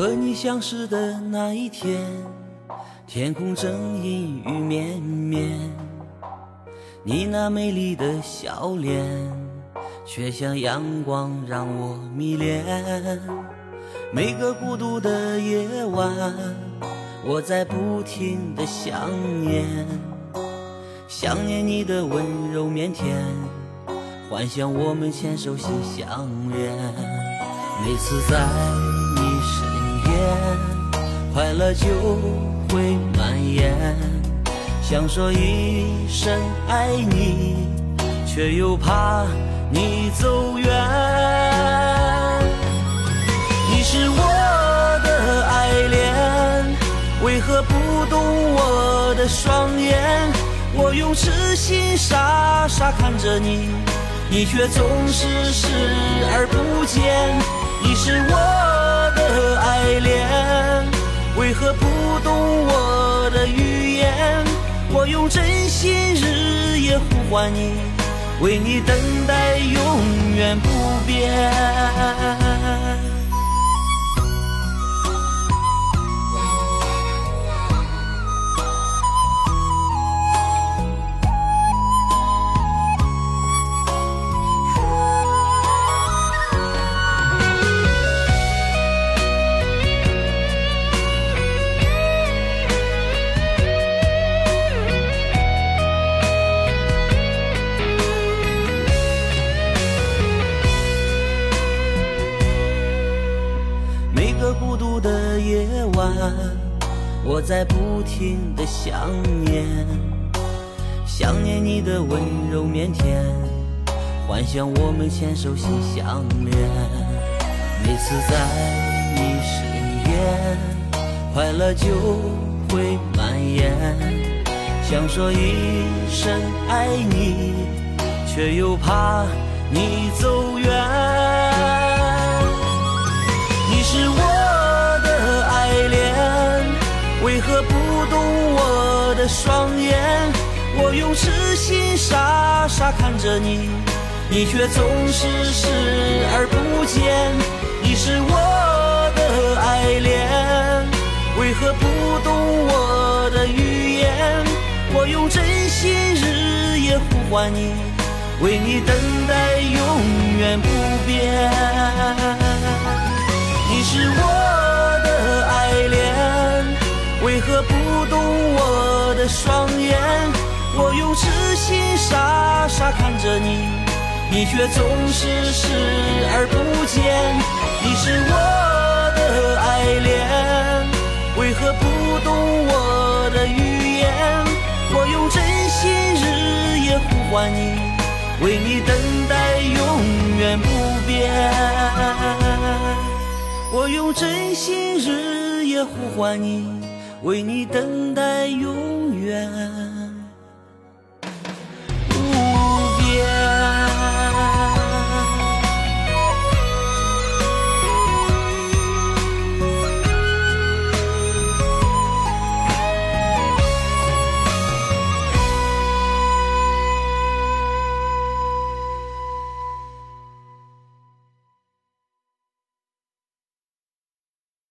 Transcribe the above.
和你相识的那一天，天空正阴雨绵绵，你那美丽的笑脸，却像阳光让我迷恋。每个孤独的夜晚，我在不停的想念，想念你的温柔腼腆，幻想我们牵手心相连。每次在，快乐就会蔓延。想说一声爱你，却又怕你走远。你是我的爱恋，为何不懂我的双眼？我用痴心傻傻看着你，你却总是视而不见。你是我懂我的语言？我用真心日夜呼唤你，为你等待永远不变。夜晚我在不停的想念，想念你的温柔腼腆，幻想我们牵手心相连。每次在你身边，快乐就会蔓延。想说一声爱你，却又怕你走远。的双眼？我用痴心傻傻看着你，你却总是视而不见。你是我的爱恋，为何不懂我的语言？我用真心日夜呼唤你，为你等待永远不变。你是我的双眼？我用痴心傻傻看着你，你却总是视而不见。你是我的爱恋，为何不懂我的语言？我用真心日夜呼唤你，为你等待永远不变。我用真心日夜呼唤你。为你等待永远。